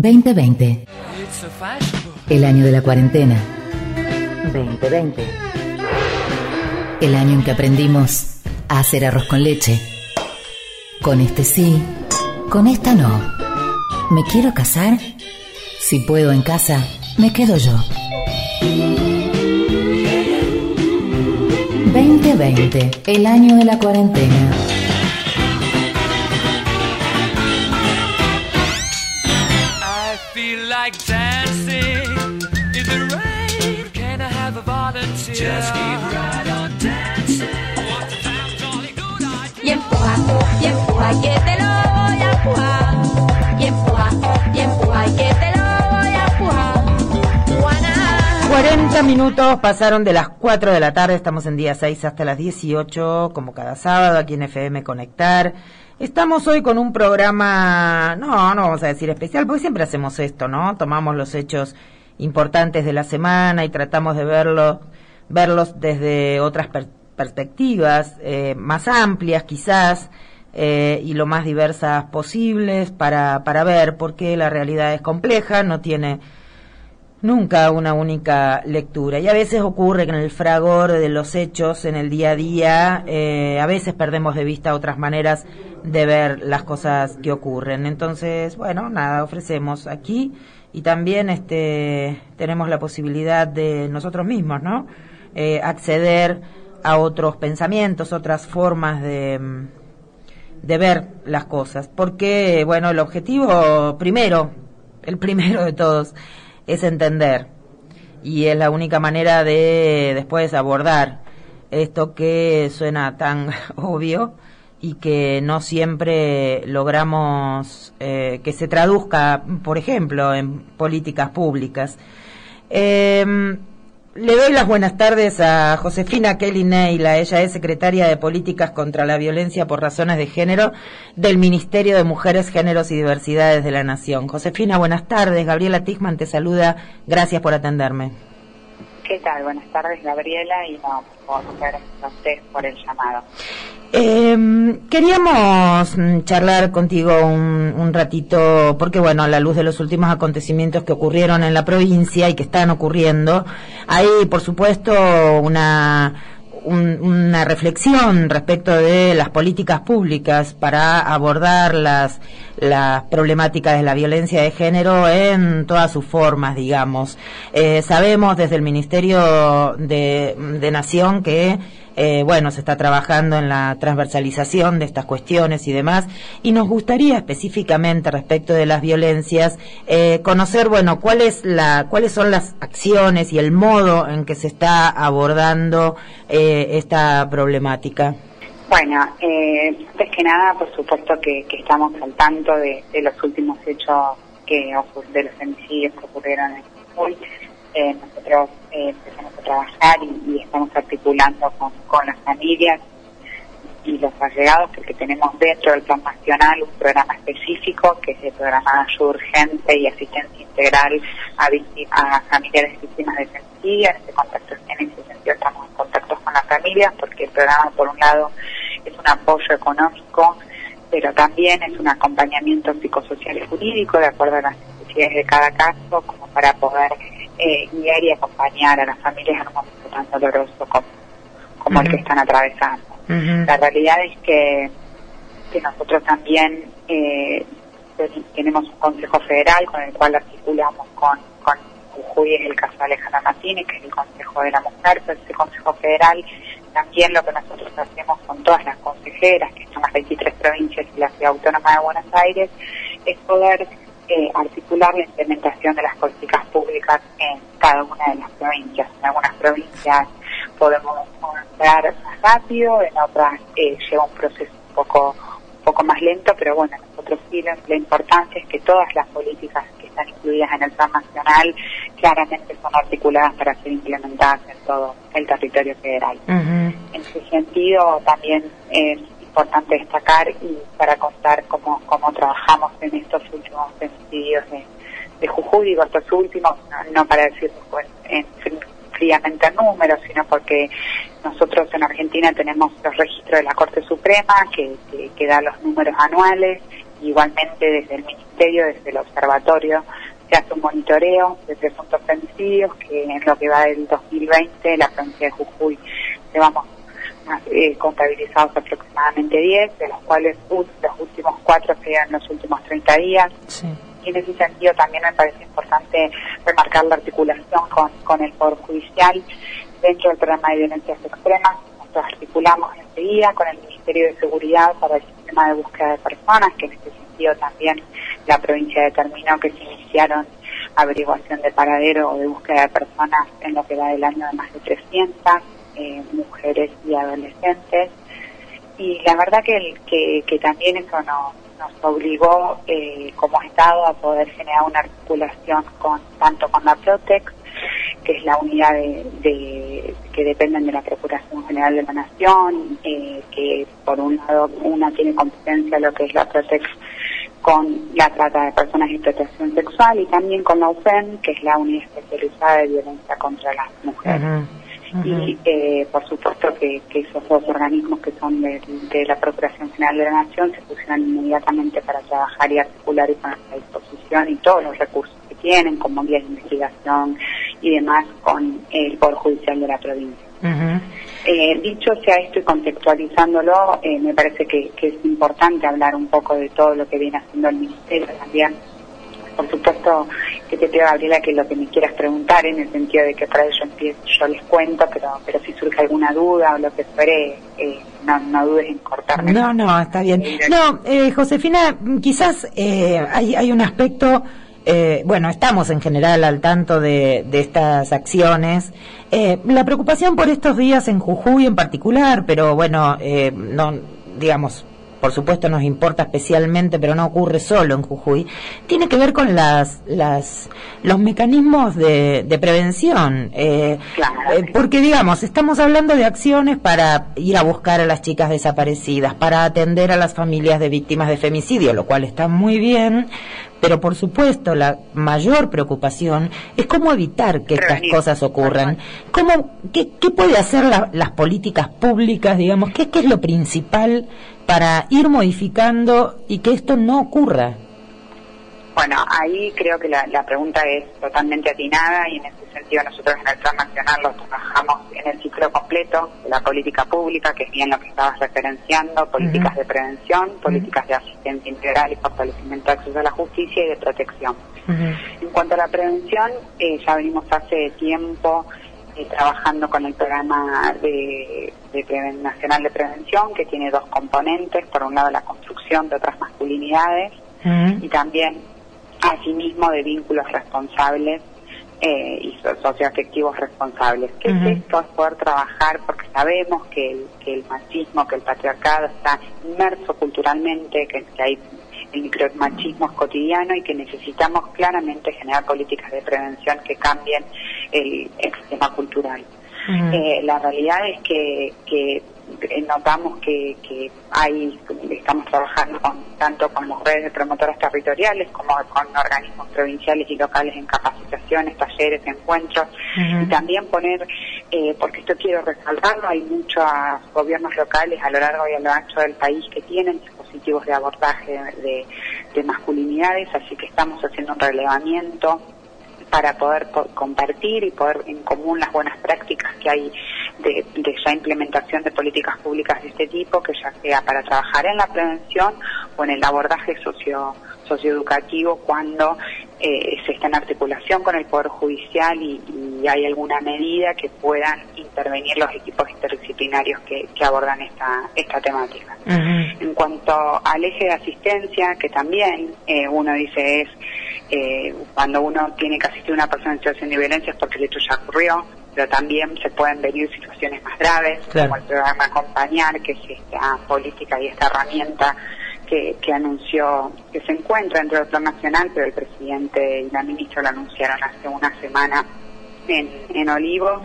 2020. El año de la cuarentena. 2020. El año en que aprendimos a hacer arroz con leche. Con este sí, con esta no. ¿Me quiero casar? Si puedo en casa, me quedo yo. 2020, el año de la cuarentena. Just keep right on dancing. Y empuja, y empuja, y que te lo voy a empujar. Y empuja, y empuja, y que te lo voy a empujar. Juana. 40 minutos pasaron de las 4 de la tarde, estamos en día 6 hasta las 18, como cada sábado aquí en FM Conectar. Estamos hoy con un programa, no, no vamos a decir especial, porque siempre hacemos esto, ¿no? Tomamos los hechos importantes de la semana y tratamos de verlo, verlos desde otras per- perspectivas, eh, más amplias quizás, eh, y lo más diversas posibles para, para ver, porque la realidad es compleja, no tiene nunca una única lectura. Y a veces ocurre que en el fragor de los hechos, en el día a día, eh, a veces perdemos de vista otras maneras de ver las cosas que ocurren. Entonces, bueno, nada, ofrecemos aquí y también este, tenemos la posibilidad de nosotros mismos, ¿no? Eh, acceder a otros pensamientos, otras formas de, de ver las cosas. Porque, bueno, el objetivo primero, el primero de todos, es entender. Y es la única manera de después abordar esto que suena tan obvio y que no siempre logramos eh, que se traduzca, por ejemplo, en políticas públicas. Em, le doy las buenas tardes a Josefina Kelly Neila. Ella es secretaria de Políticas contra la Violencia por Razones de Género del Ministerio de Mujeres, Géneros y Diversidades de la Nación. Josefina, buenas tardes. Gabriela Tichman te saluda. Gracias por atenderme. ¿Qué tal? Buenas tardes, Gabriela, y no, por gracias a ustedes por el llamado. Eh, queríamos mm, charlar contigo un, ratito, porque bueno, a la luz de los últimos acontecimientos que ocurrieron en la provincia y que están ocurriendo, hay por supuesto una, un- una reflexión respecto de las políticas públicas para abordar las, las problemáticas de la violencia de género en todas sus formas, digamos. Eh, sabemos desde el Ministerio de, de Nación que eh, bueno, se está trabajando en la transversalización de estas cuestiones y demás, y nos gustaría específicamente respecto de las violencias eh, conocer, bueno, cuál es la, cuáles son las acciones y el modo en que se está abordando eh, esta problemática. Bueno, eh, antes que nada, por supuesto que, que estamos al tanto de, los últimos hechos que de los homicidios que ocurrieron en. Eh, nosotros eh, empezamos a trabajar y, estamos articulando con, las familias y los allegados porque tenemos dentro del plan nacional un programa específico que es el programa de ayuda urgente y asistencia integral a, victi- a familiares víctimas de femicidio. En ese contacto, en ese sentido estamos en contacto con las familias porque el programa por un lado es un apoyo económico pero también es un acompañamiento psicosocial y jurídico de acuerdo a las necesidades de cada caso como para poder eh, guiar y acompañar a las familias en un momento tan doloroso como, como el que están atravesando. La realidad es que, que nosotros también eh, ten- tenemos un Consejo Federal con el cual articulamos con, Jujuy en el caso de Alejandra Martínez, que es el Consejo de la Mujer, pero ese Consejo Federal también lo que nosotros hacemos con todas las consejeras, que son las 23 provincias y la Ciudad Autónoma de Buenos Aires, es poder eh, articular la implementación de las políticas públicas en cada una de las provincias. En algunas provincias podemos avanzar más rápido, en otras eh, lleva un proceso un poco un poco más lento, pero bueno, nosotros sí la, importancia es que todas las políticas están incluidas en el plan nacional claramente son articuladas para ser implementadas en todo el territorio federal. En ese sentido, también es importante destacar y para contar cómo, cómo trabajamos en estos últimos femicidios de, de Jujuy, digo estos últimos, no, no para decir pues, en, fríamente en números, sino porque nosotros en Argentina tenemos los registros de la Corte Suprema que, que, que da los números anuales igualmente desde el Ministerio, desde el Observatorio, se hace un monitoreo de presuntos femicidios que en lo que va del 2020 la provincia de Jujuy llevamos eh, contabilizados aproximadamente 10, de los cuales los últimos cuatro serían los últimos 30 días. Y en ese sentido también me parece importante remarcar la articulación con, con el Poder Judicial dentro del programa de violencias extremas. Nosotros articulamos enseguida con el Ministerio de Seguridad para el sistema de búsqueda de personas, que en este sentido también la provincia determinó que se iniciaron averiguación de paradero o de búsqueda de personas en lo que va del año de más de 300 eh, mujeres y adolescentes. Y la verdad que, que, que también eso no, nos obligó eh, como Estado a poder generar una articulación con tanto con la Protex, que es la unidad de, que dependen de la Procuración General de la Nación, eh, que por un lado una tiene competencia lo que es la Protex con la trata de personas y explotación sexual y también con la UFEN, que es la unidad especializada de violencia contra las mujeres. Y eh, por supuesto que, esos dos organismos que son de, la Procuración General de la Nación se pusieron inmediatamente para trabajar y articular y poner a disposición y todos los recursos que tienen, como guías de investigación y demás, con el Poder Judicial de la provincia. Eh, dicho sea esto y contextualizándolo, eh, me parece que, que, es importante hablar un poco de todo lo que viene haciendo el Ministerio también por supuesto que te pido, Gabriela, que lo que me quieras preguntar, en el sentido de que para ello empiezo, yo les cuento, pero pero si surge alguna duda o lo que fuere, eh, no, no dudes en cortarme. No, no, está bien. No, eh, Josefina, quizás eh, hay, hay un aspecto... Eh, bueno, estamos en general al tanto de, de estas acciones. Eh, la preocupación por estos días en Jujuy en particular, pero bueno, eh, no, digamos, por supuesto nos importa especialmente, pero no ocurre solo en Jujuy, tiene que ver con las, las los mecanismos de, de prevención. Eh, eh, porque, digamos, estamos hablando de acciones para ir a buscar a las chicas desaparecidas, para atender a las familias de víctimas de femicidio, lo cual está muy bien, pero por supuesto la mayor preocupación es cómo evitar que estas cosas ocurran. ¿Cómo, qué, qué puede hacer las políticas públicas, digamos? ¿Qué, ¿Qué es lo principal para ir modificando y que esto no ocurra? Bueno, ahí creo que la, la, pregunta es totalmente atinada y en ese sentido nosotros en el Plan Nacional lo trabajamos en el ciclo completo de la política pública, que es bien lo que estabas referenciando, políticas de prevención, políticas de asistencia integral y fortalecimiento de acceso a la justicia y de protección. En cuanto a la prevención, eh, ya venimos hace tiempo trabajando con el programa de, Nacional de Prevención, que tiene dos componentes, por un lado la construcción de otras masculinidades y también asimismo de vínculos responsables eh, y socioafectivos responsables. ¿Qué es esto? Es poder trabajar porque sabemos que el, que el machismo, que el patriarcado está inmerso culturalmente, que, que hay el micromachismo es cotidiano y que necesitamos claramente generar políticas de prevención que cambien el, sistema cultural. Eh, la realidad es que, que notamos que, que hay, estamos trabajando con, tanto con las redes de promotoras territoriales como con organismos provinciales y locales en capacitaciones, talleres, encuentros, y también poner, eh, porque esto quiero resaltarlo, hay muchos gobiernos locales a lo largo y a lo ancho del país que tienen dispositivos de abordaje de, de masculinidades, así que estamos haciendo un relevamiento para poder compartir y poder en común las buenas prácticas que hay de, ya implementación de políticas públicas de este tipo, que ya sea para trabajar en la prevención o en el abordaje socio socioeducativo cuando eh, se está en articulación con el Poder Judicial y, hay alguna medida que puedan intervenir los equipos interdisciplinarios que, abordan esta, esta temática. En cuanto al eje de asistencia, que también eh, uno dice es eh, cuando uno tiene que asistir a una persona en situación de violencia es porque el hecho ya ocurrió, pero también se pueden venir situaciones más graves, como el programa Acompañar, que es esta política y esta herramienta que, que anunció, que se encuentra dentro del Plan Nacional, pero el presidente y la ministra lo anunciaron hace una semana en, en Olivo,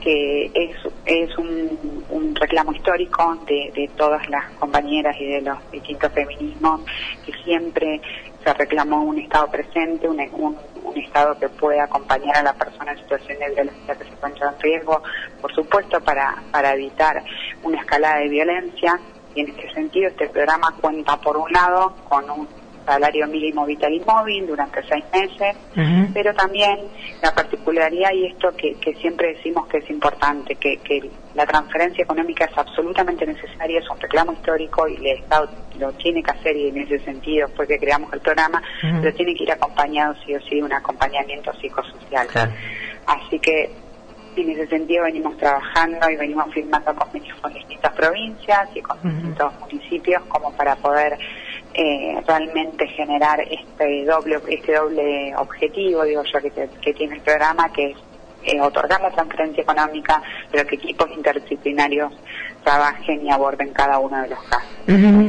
que es, es un, un reclamo histórico de, de todas las compañeras y de los distintos feminismos, que siempre se reclamó un Estado presente, un, un, un, Estado que pueda acompañar a la persona en situación de violencia que se encuentra en riesgo, por supuesto, para, para evitar una escalada de violencia Y en este sentido, este programa cuenta, por un lado, con un salario mínimo vital y móvil durante seis meses, pero también la particularidad y esto que, siempre decimos que es importante, que, que, la transferencia económica es absolutamente necesaria, es un reclamo histórico y el Estado lo tiene que hacer y en ese sentido fue que creamos el programa, pero tiene que ir acompañado sí o sí de un acompañamiento psicosocial. Así que en ese sentido venimos trabajando y venimos firmando convenios con distintas provincias y con distintos municipios como para poder eh, realmente generar este doble este doble objetivo digo yo que, que tiene el programa que es eh, otorgar la transferencia económica pero que equipos interdisciplinarios trabajen y aborden cada uno de los casos.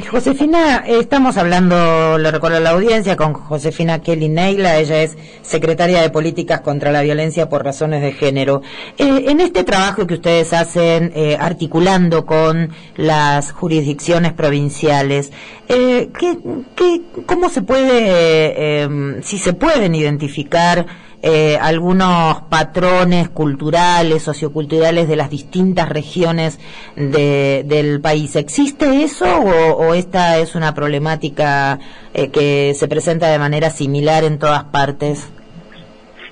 Josefina, estamos hablando, lo recuerdo a la audiencia, con Josefina Kelly Neila, ella es secretaria de Políticas contra la Violencia por Razones de Género. Eh, en este trabajo que ustedes hacen, eh, articulando con las jurisdicciones provinciales, eh, ¿qué, qué, ¿cómo se puede, em, si se pueden identificar eh, algunos patrones culturales, socioculturales de las distintas regiones de, del país. ¿Existe eso o, esta es una problemática eh, que se presenta de manera similar en todas partes?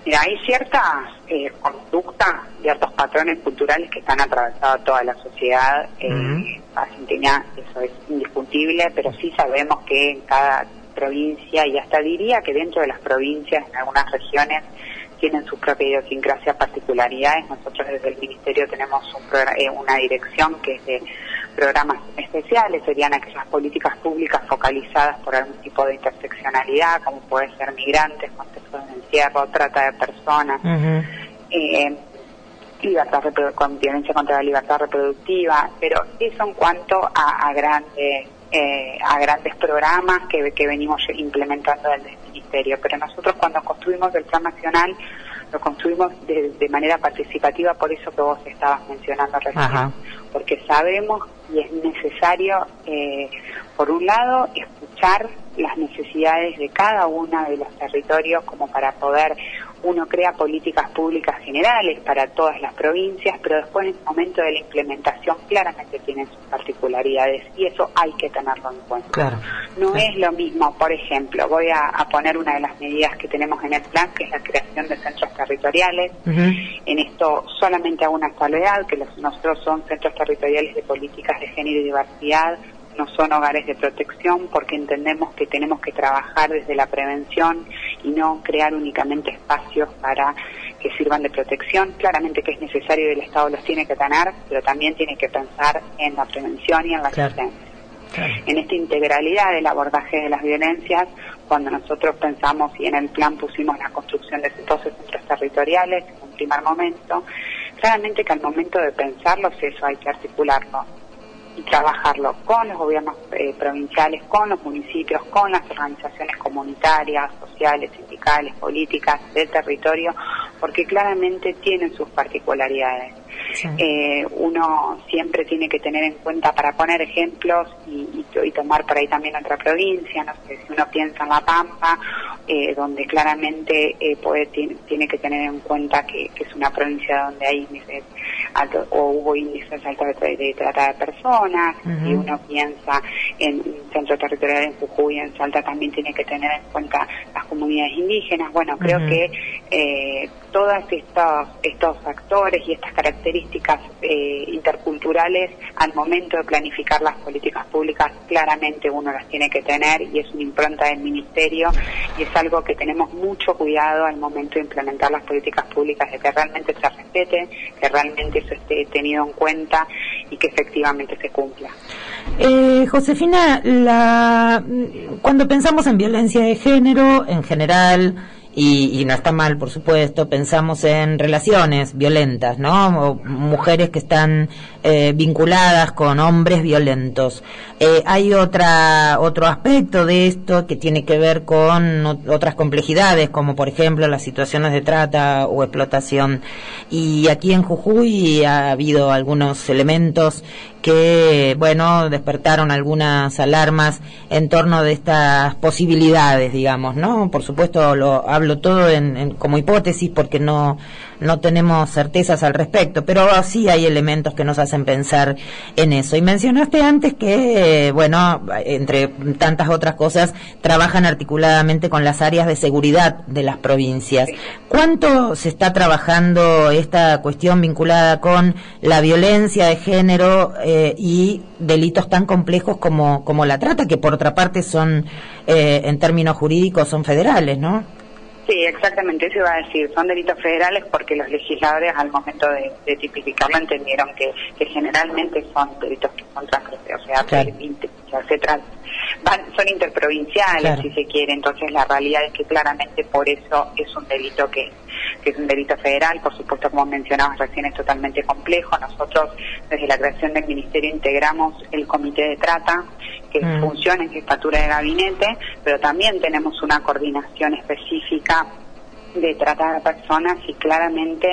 Mira, hay ciertas eh, conductas, ciertos patrones culturales que están atravesados toda la sociedad eh, argentina, eso es indiscutible, pero sí sabemos que en cada provincia y hasta diría que dentro de las provincias, en algunas regiones, tienen sus propias idiosincrasias, particularidades. Nosotros desde el Ministerio tenemos eh, una dirección que es de programas especiales, serían aquellas políticas públicas focalizadas por algún tipo de interseccionalidad, como puede ser migrantes, contextos de encierro, trata de personas, eh, libertad con violencia contra la libertad reproductiva, pero eso en cuanto a, grandes eh, a grandes programas que, que venimos implementando desde pero nosotros cuando construimos el Plan Nacional lo construimos de, manera participativa, por eso que vos estabas mencionando recién, porque sabemos y es necesario, eh, por un lado, escuchar las necesidades de cada uno de los territorios como para poder uno crea políticas públicas generales para todas las provincias, pero después en el momento de la implementación claramente tienen sus particularidades y eso hay que tenerlo en cuenta. no es lo mismo, por ejemplo, voy a, poner una de las medidas que tenemos en el plan, que es la creación de centros territoriales. En esto solamente hago una salvedad, que los, nosotros son centros territoriales de políticas de género y diversidad, no son hogares de protección porque entendemos que tenemos que trabajar desde la prevención y no crear únicamente espacios para que sirvan de protección. Claramente que es necesario y el Estado los tiene que tener, pero también tiene que pensar en la prevención y en la asistencia. En esta integralidad del abordaje de las violencias, cuando nosotros pensamos y en el plan pusimos la construcción de 12 centros territoriales en un primer momento, claramente que al momento de pensarlos eso hay que articularlo y trabajarlo con los gobiernos eh, provinciales, con los municipios, con las organizaciones comunitarias, sociales, sindicales, políticas del territorio, porque claramente tienen sus particularidades. Eh, uno siempre tiene que tener en cuenta para poner ejemplos y, tomar por ahí también otra provincia, no sé, si uno piensa en La Pampa, eh, donde claramente puede, tiene, que tener en cuenta que, es una provincia donde hay o hubo índices altos de, de trata de personas, si uno piensa en centro territorial en Jujuy, en Salta, también tiene que tener en cuenta las comunidades indígenas. Bueno, creo que eh, todos estos, estos factores y estas características eh, interculturales al momento de planificar las políticas públicas claramente uno las tiene que tener y es una impronta del ministerio y es algo que tenemos mucho cuidado al momento de implementar las políticas públicas de que realmente se respete, que realmente eso esté tenido en cuenta y que efectivamente se cumpla. Eh, Josefina, la, cuando pensamos en violencia de género en general, y, no está mal, por supuesto, pensamos en relaciones violentas, ¿no? mujeres que están eh, vinculadas con hombres violentos. Eh, hay otra, otro aspecto de esto que tiene que ver con otras complejidades, como por ejemplo las situaciones de trata o explotación. Y aquí en Jujuy ha habido algunos elementos que, bueno, despertaron algunas alarmas en torno de estas posibilidades, digamos, ¿no? Por supuesto, lo hablo todo en, como hipótesis porque no, no tenemos certezas al respecto, pero sí hay elementos que nos hacen pensar en eso. Y mencionaste antes que, bueno, entre tantas otras cosas, trabajan articuladamente con las áreas de seguridad de las provincias. ¿Cuánto se está trabajando esta cuestión vinculada con la violencia de género? Eh, y delitos tan complejos como, como la trata, que por otra parte son, eh, en términos jurídicos, son federales, ¿no? Sí, exactamente, eso iba a decir. Son delitos federales porque los legisladores al momento de, tipificarlo entendieron que, generalmente son delitos que son transgresores, o sea, se son interprovinciales, si se quiere. Entonces, la realidad es que claramente por eso es un delito que que es un delito federal, por supuesto, como mencionabas recién, es totalmente complejo. Nosotros, desde la creación del Ministerio, integramos el Comité de Trata, que mm. funciona en jefatura de gabinete, pero también tenemos una coordinación específica de trata de personas y claramente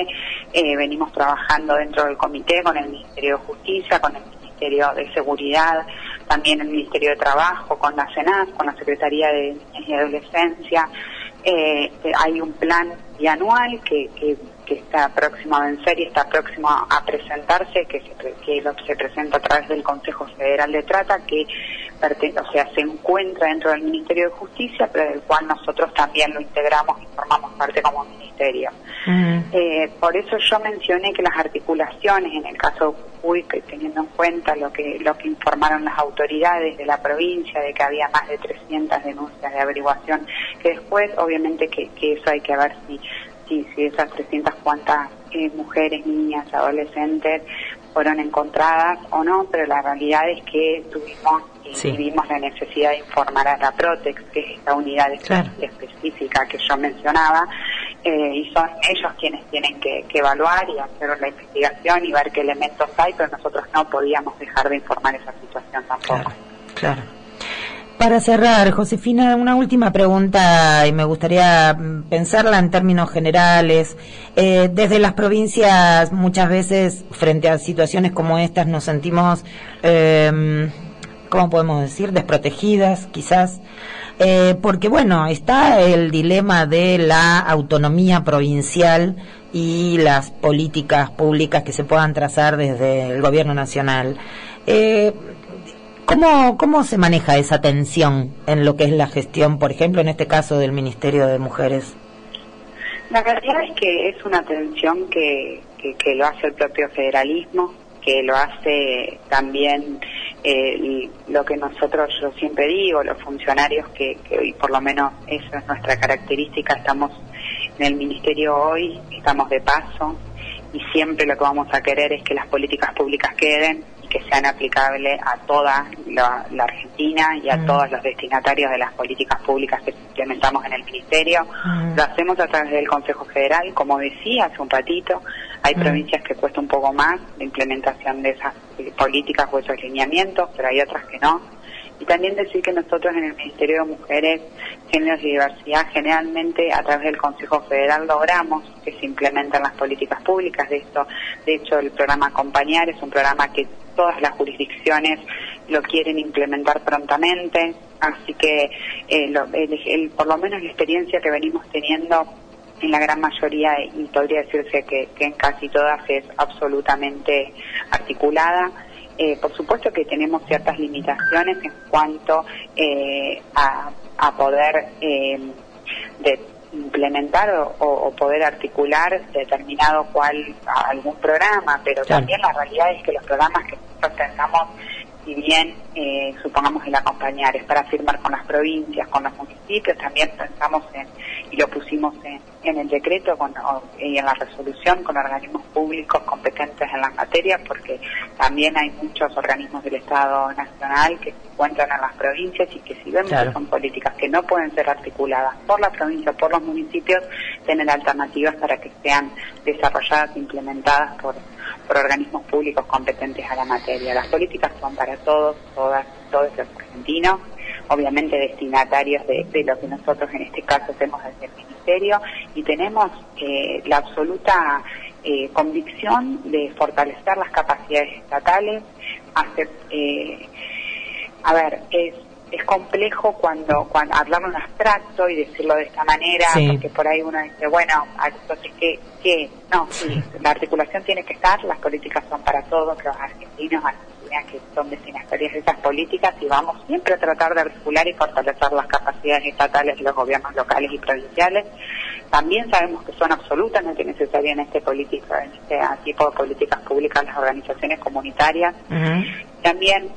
eh, venimos trabajando dentro del comité con el Ministerio de Justicia, con el Ministerio de Seguridad, también el Ministerio de Trabajo, con la SENAS, con la Secretaría de Niñez y Adolescencia, eh, hay un plan bianual que, que, está próximo a vencer y está próximo a, presentarse, que, se, que lo, se presenta a través del Consejo Federal de Trata, que o sea, se encuentra dentro del Ministerio de Justicia, pero del cual nosotros también lo integramos y formamos parte como ministerio. Eh, por eso yo mencioné que las articulaciones, en el caso de Jujuy, que teniendo en cuenta lo que, lo que informaron las autoridades de la provincia, de que había más de 300 denuncias de averiguación, que después, obviamente, que, que eso hay que ver si, si, si esas 300 cuantas eh, mujeres, niñas, adolescentes fueron encontradas o no, pero la realidad es que tuvimos y vimos la necesidad de informar a la Protex, que es esta unidad específica que yo mencionaba, eh, y son ellos quienes tienen que, evaluar y hacer la investigación y ver qué elementos hay, pero nosotros no podíamos dejar de informar esa situación tampoco. Claro. Para cerrar, Josefina, una última pregunta y me gustaría mm, pensarla en términos generales. Eh, desde las provincias muchas veces frente a situaciones como estas nos sentimos eh, ¿cómo podemos decir? Desprotegidas, quizás. Eh, porque, bueno, está el dilema de la autonomía provincial y las políticas públicas que se puedan trazar desde el gobierno nacional. Eh, ¿cómo, ¿Cómo se maneja esa tensión en lo que es la gestión, por ejemplo, en este caso del Ministerio de Mujeres? La realidad es que es una tensión que, que lo hace el propio federalismo, que lo hace también eh, lo que nosotros, yo siempre digo, los funcionarios que, que hoy por lo menos esa es nuestra característica, estamos en el ministerio hoy, estamos de paso y siempre lo que vamos a querer es que las políticas públicas queden y que sean aplicables a toda la, Argentina y a mm. todos los destinatarios de las políticas públicas que implementamos en el ministerio. Mm. Lo hacemos a través del Consejo Federal, como decía hace un ratito, hay mm. provincias que cuesta un poco más la implementación de esas eh, políticas o esos lineamientos, pero hay otras que no. Y también decir que nosotros en el Ministerio de Mujeres, Géneros y Diversidad, generalmente a través del Consejo Federal logramos que se implementen las políticas públicas de esto. De hecho, el programa Acompañar es un programa que todas las jurisdicciones lo quieren implementar prontamente, así que eh, por lo menos la experiencia que venimos teniendo en la gran mayoría, y podría decirse que, en casi todas es absolutamente articulada. Eh, por supuesto que tenemos ciertas limitaciones en cuanto eh, a, poder eh, de implementar o, poder articular determinado cual algún programa, pero también la realidad es que los programas que nosotros tengamos si bien eh, supongamos el acompañar es para firmar con las provincias, con los municipios, también pensamos en, y lo pusimos en, el decreto con, y en la resolución con organismos públicos competentes en las materias, porque también hay muchos organismos del Estado Nacional que se encuentran en las provincias y que si vemos que son políticas que no pueden ser articuladas por la provincia o por los municipios, tienen alternativas para que sean desarrolladas e implementadas por por organismos públicos competentes a la materia. Las políticas son para todos, todas, todos los argentinos, obviamente destinatarios de, lo que nosotros en este caso hacemos desde el Ministerio y tenemos eh, la absoluta eh, convicción de fortalecer las capacidades estatales hace, eh, a ver, es es complejo cuando, cuando hablarlo en abstracto y decirlo de esta manera, porque por ahí uno dice, bueno, entonces, ¿qué? qué? No, sí, la articulación tiene que estar, las políticas son para todos, los argentinos, argentinas que son destinatarias de esas políticas y vamos siempre a tratar de articular y fortalecer las capacidades estatales de los gobiernos locales y provinciales. También sabemos que son absolutamente necesarias en este político, en este tipo de políticas públicas las organizaciones comunitarias. También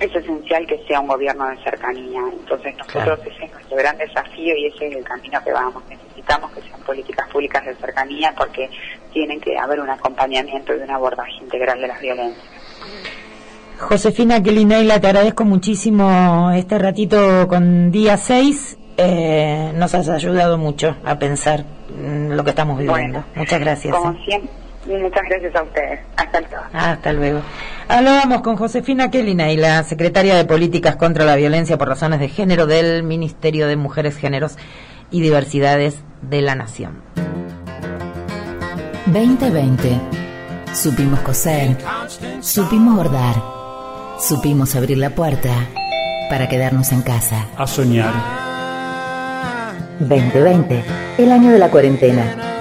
es esencial que sea un gobierno de cercanía. Entonces nosotros ese es nuestro gran desafío y ese es el camino que vamos. Necesitamos que sean políticas públicas de cercanía porque tienen que haber un acompañamiento y un abordaje integral de las violencias. Josefina Neila, te agradezco muchísimo este ratito con día 6. Eh, nos has ayudado mucho a pensar lo que estamos viviendo. Muchas gracias. Como ¿eh? siempre Muchas gracias a ustedes. Hasta luego. Hasta luego. Hablábamos con Josefina Kelina y la secretaria de Políticas contra la Violencia por Razones de Género del Ministerio de Mujeres, Géneros y Diversidades de la Nación. 2020. Supimos coser, supimos bordar, supimos abrir la puerta para quedarnos en casa. A soñar. 2020. El año de la cuarentena.